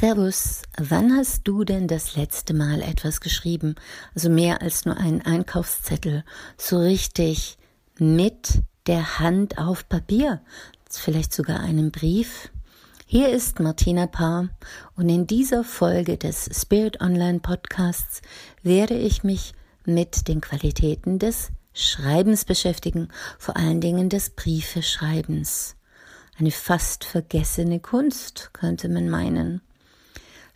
Servus, wann hast du denn das letzte Mal etwas geschrieben? Also mehr als nur einen Einkaufszettel, so richtig mit der Hand auf Papier, vielleicht sogar einen Brief? Hier ist Martina Paar und in dieser Folge des Spirit Online Podcasts werde ich mich mit den Qualitäten des Schreibens beschäftigen, vor allen Dingen des Briefeschreibens. Eine fast vergessene Kunst, könnte man meinen.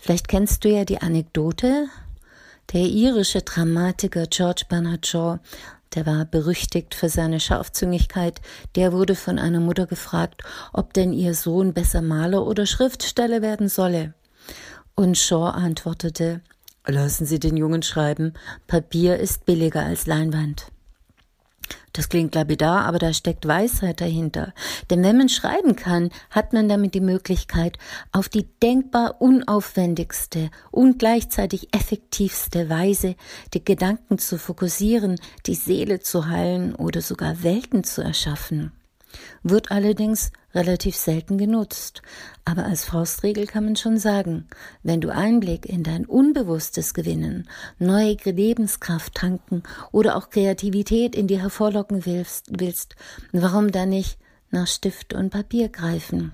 Vielleicht kennst du ja die Anekdote. Der irische Dramatiker George Bernard Shaw, der war berüchtigt für seine Scharfzüngigkeit, der wurde von einer Mutter gefragt, ob denn ihr Sohn besser Maler oder Schriftsteller werden solle. Und Shaw antwortete, Lassen Sie den Jungen schreiben, Papier ist billiger als Leinwand. Das klingt lapidar, aber da steckt Weisheit dahinter. Denn wenn man schreiben kann, hat man damit die Möglichkeit, auf die denkbar unaufwendigste und gleichzeitig effektivste Weise die Gedanken zu fokussieren, die Seele zu heilen oder sogar Welten zu erschaffen wird allerdings relativ selten genutzt. Aber als Faustregel kann man schon sagen, wenn du Einblick in dein Unbewusstes gewinnen, neue Lebenskraft tanken oder auch Kreativität in dir hervorlocken willst, willst warum dann nicht nach Stift und Papier greifen?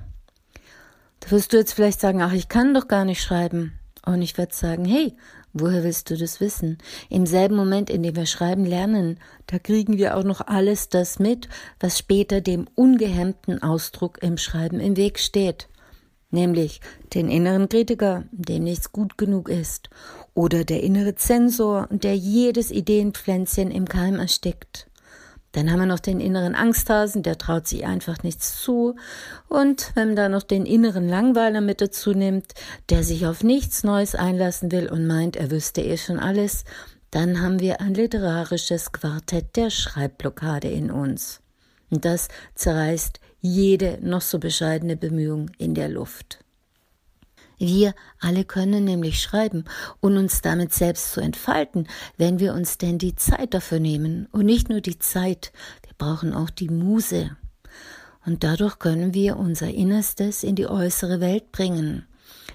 Da wirst du jetzt vielleicht sagen, ach, ich kann doch gar nicht schreiben. Und ich werde sagen, hey, Woher willst du das wissen? Im selben Moment, in dem wir schreiben lernen, da kriegen wir auch noch alles das mit, was später dem ungehemmten Ausdruck im Schreiben im Weg steht. Nämlich den inneren Kritiker, dem nichts gut genug ist, oder der innere Zensor, der jedes Ideenpflänzchen im Keim erstickt. Dann haben wir noch den inneren Angsthasen, der traut sich einfach nichts zu. Und wenn man da noch den inneren Langweiler mit dazu nimmt, der sich auf nichts Neues einlassen will und meint, er wüsste eh schon alles, dann haben wir ein literarisches Quartett der Schreibblockade in uns. Und das zerreißt jede noch so bescheidene Bemühung in der Luft. Wir alle können nämlich schreiben und uns damit selbst zu entfalten, wenn wir uns denn die Zeit dafür nehmen. Und nicht nur die Zeit, wir brauchen auch die Muse. Und dadurch können wir unser Innerstes in die äußere Welt bringen.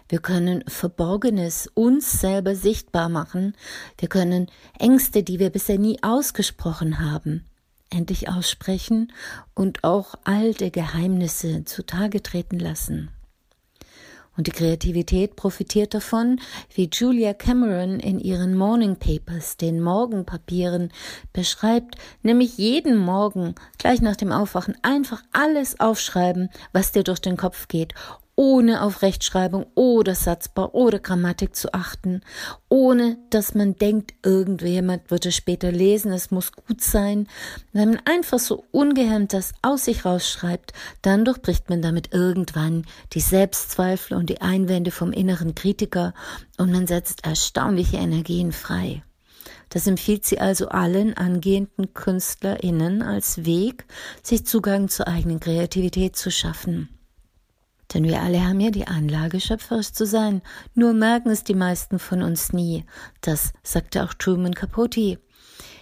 Wir können Verborgenes uns selber sichtbar machen. Wir können Ängste, die wir bisher nie ausgesprochen haben, endlich aussprechen und auch alte Geheimnisse zutage treten lassen. Und die Kreativität profitiert davon, wie Julia Cameron in ihren Morning Papers, den Morgenpapieren, beschreibt, nämlich jeden Morgen, gleich nach dem Aufwachen, einfach alles aufschreiben, was dir durch den Kopf geht, ohne auf Rechtschreibung oder Satzbau oder Grammatik zu achten, ohne dass man denkt, irgendjemand wird es später lesen, es muss gut sein. Wenn man einfach so ungehemmt das aus sich rausschreibt, dann durchbricht man damit irgendwann die Selbstzweifel und die Einwände vom inneren Kritiker und man setzt erstaunliche Energien frei. Das empfiehlt sie also allen angehenden KünstlerInnen als Weg, sich Zugang zur eigenen Kreativität zu schaffen. Denn wir alle haben ja die Anlage, schöpferisch zu sein. Nur merken es die meisten von uns nie. Das sagte auch Truman Capote.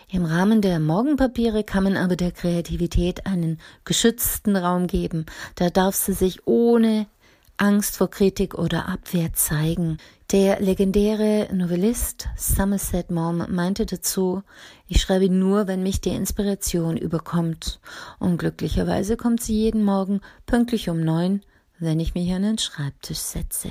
Im Rahmen der Morgenpapiere kann man aber der Kreativität einen geschützten Raum geben. Da darf sie sich ohne Angst vor Kritik oder Abwehr zeigen. Der legendäre Novellist Somerset Maugham meinte dazu, ich schreibe nur, wenn mich die Inspiration überkommt. Und glücklicherweise kommt sie jeden Morgen pünktlich um neun wenn ich mich an den Schreibtisch setze.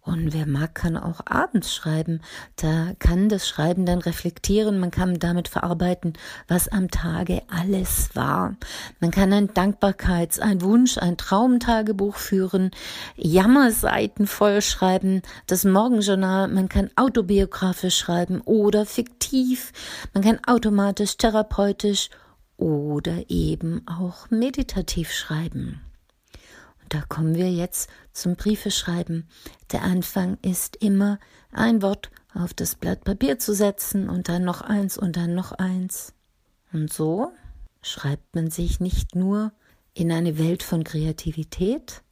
Und wer mag, kann auch abends schreiben. Da kann das Schreiben dann reflektieren. Man kann damit verarbeiten, was am Tage alles war. Man kann ein Dankbarkeits-, ein Wunsch-, ein Traumtagebuch führen, Jammerseiten vollschreiben, das Morgenjournal. Man kann autobiografisch schreiben oder fiktiv. Man kann automatisch, therapeutisch oder eben auch meditativ schreiben. Da kommen wir jetzt zum Briefeschreiben. Der Anfang ist immer ein Wort auf das Blatt Papier zu setzen und dann noch eins und dann noch eins. Und so schreibt man sich nicht nur in eine Welt von Kreativität,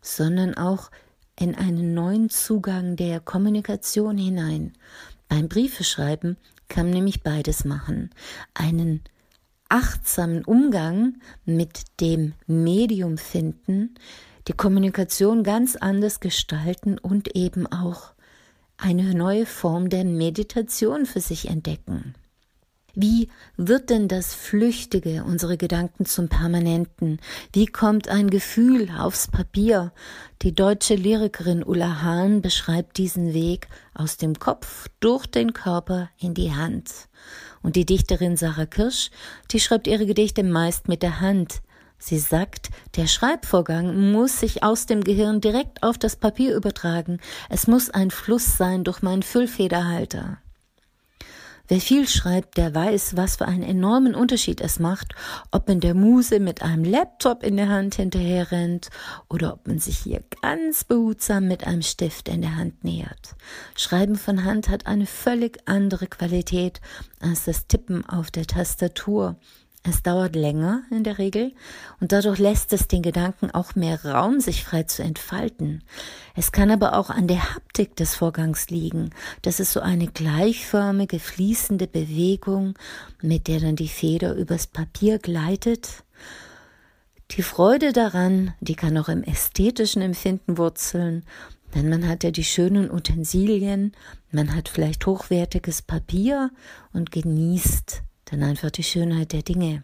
sondern auch in einen neuen Zugang der Kommunikation hinein. Beim Briefeschreiben kann man nämlich beides machen. Einen achtsamen Umgang mit dem Medium finden, die Kommunikation ganz anders gestalten und eben auch eine neue Form der Meditation für sich entdecken. Wie wird denn das Flüchtige, unsere Gedanken zum Permanenten? Wie kommt ein Gefühl aufs Papier? Die deutsche Lyrikerin Ulla Hahn beschreibt diesen Weg aus dem Kopf durch den Körper in die Hand. Und die Dichterin Sarah Kirsch, die schreibt ihre Gedichte meist mit der Hand. Sie sagt, der Schreibvorgang muss sich aus dem Gehirn direkt auf das Papier übertragen. Es muss ein Fluss sein durch meinen Füllfederhalter. Wer viel schreibt, der weiß, was für einen enormen Unterschied es macht, ob man der Muse mit einem Laptop in der Hand hinterher rennt oder ob man sich hier ganz behutsam mit einem Stift in der Hand nähert. Schreiben von Hand hat eine völlig andere Qualität als das Tippen auf der Tastatur. Es dauert länger in der Regel und dadurch lässt es den Gedanken auch mehr Raum, sich frei zu entfalten. Es kann aber auch an der Haptik des Vorgangs liegen. Das ist so eine gleichförmige, fließende Bewegung, mit der dann die Feder übers Papier gleitet. Die Freude daran, die kann auch im ästhetischen Empfinden wurzeln, denn man hat ja die schönen Utensilien, man hat vielleicht hochwertiges Papier und genießt dann einfach die Schönheit der Dinge.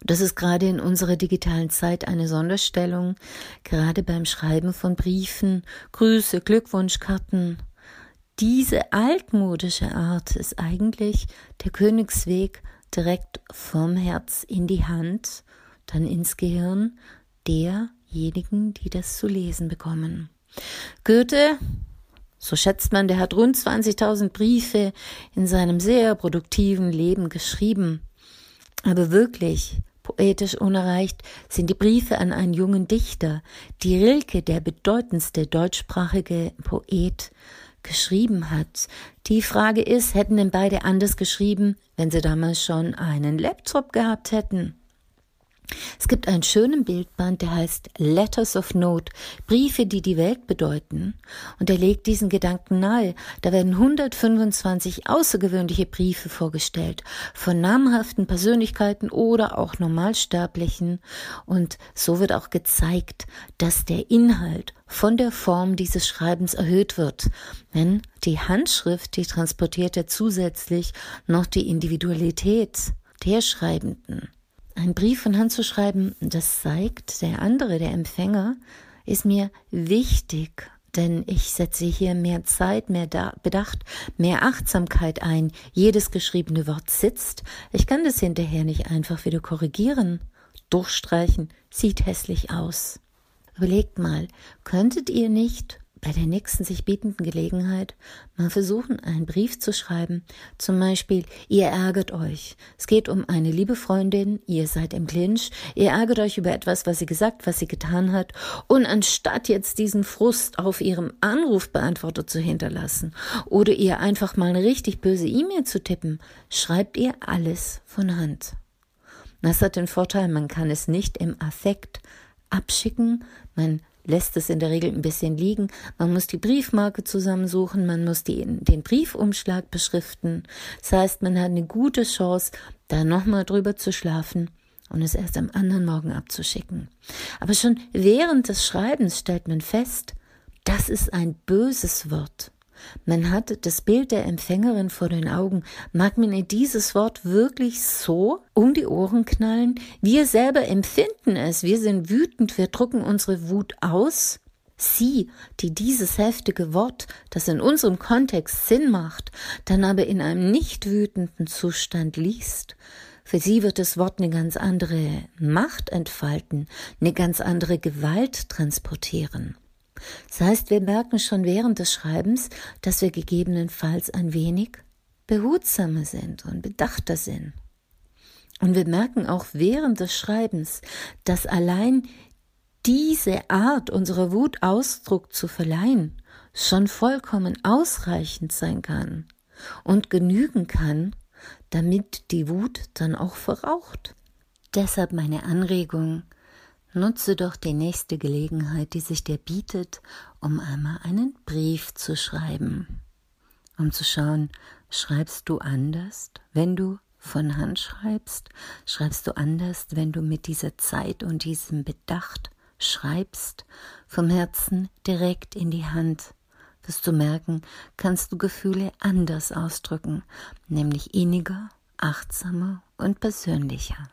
Und das ist gerade in unserer digitalen Zeit eine Sonderstellung, gerade beim Schreiben von Briefen, Grüße, Glückwunschkarten. Diese altmodische Art ist eigentlich der Königsweg direkt vom Herz in die Hand, dann ins Gehirn derjenigen, die das zu lesen bekommen. Goethe so schätzt man, der hat rund 20.000 Briefe in seinem sehr produktiven Leben geschrieben. Aber wirklich poetisch unerreicht sind die Briefe an einen jungen Dichter, die Rilke, der bedeutendste deutschsprachige Poet, geschrieben hat. Die Frage ist, hätten denn beide anders geschrieben, wenn sie damals schon einen Laptop gehabt hätten? Es gibt einen schönen Bildband, der heißt Letters of Note, Briefe, die die Welt bedeuten. Und er legt diesen Gedanken nahe. Da werden 125 außergewöhnliche Briefe vorgestellt, von namhaften Persönlichkeiten oder auch Normalsterblichen. Und so wird auch gezeigt, dass der Inhalt von der Form dieses Schreibens erhöht wird. Denn die Handschrift, die transportiert ja zusätzlich noch die Individualität der Schreibenden. Ein Brief von Hand zu schreiben, das zeigt, der andere, der Empfänger, ist mir wichtig, denn ich setze hier mehr Zeit, mehr Bedacht, mehr Achtsamkeit ein. Jedes geschriebene Wort sitzt. Ich kann das hinterher nicht einfach wieder korrigieren. Durchstreichen sieht hässlich aus. Überlegt mal, könntet ihr nicht bei der nächsten sich bietenden Gelegenheit mal versuchen, einen Brief zu schreiben. Zum Beispiel, ihr ärgert euch. Es geht um eine liebe Freundin, ihr seid im Clinch, ihr ärgert euch über etwas, was sie gesagt, was sie getan hat. Und anstatt jetzt diesen Frust auf ihrem Anrufbeantworter zu hinterlassen oder ihr einfach mal eine richtig böse E-Mail zu tippen, schreibt ihr alles von Hand. Das hat den Vorteil, man kann es nicht im Affekt abschicken, man lässt es in der Regel ein bisschen liegen. Man muss die Briefmarke zusammensuchen, man muss die, den Briefumschlag beschriften. Das heißt, man hat eine gute Chance, da nochmal drüber zu schlafen und es erst am anderen Morgen abzuschicken. Aber schon während des Schreibens stellt man fest, das ist ein böses Wort. Man hat das Bild der Empfängerin vor den Augen. Mag man ihr dieses Wort wirklich so um die Ohren knallen? Wir selber empfinden es. Wir sind wütend. Wir drucken unsere Wut aus. Sie, die dieses heftige Wort, das in unserem Kontext Sinn macht, dann aber in einem nicht wütenden Zustand liest, für sie wird das Wort eine ganz andere Macht entfalten, eine ganz andere Gewalt transportieren. Das heißt, wir merken schon während des Schreibens, dass wir gegebenenfalls ein wenig behutsamer sind und bedachter sind. Und wir merken auch während des Schreibens, dass allein diese Art unserer Wut Ausdruck zu verleihen schon vollkommen ausreichend sein kann und genügen kann, damit die Wut dann auch verraucht. Deshalb meine Anregung, Nutze doch die nächste Gelegenheit, die sich dir bietet, um einmal einen Brief zu schreiben. Um zu schauen, schreibst du anders, wenn du von Hand schreibst? Schreibst du anders, wenn du mit dieser Zeit und diesem Bedacht schreibst, vom Herzen direkt in die Hand, wirst du merken, kannst du Gefühle anders ausdrücken, nämlich inniger, achtsamer und persönlicher.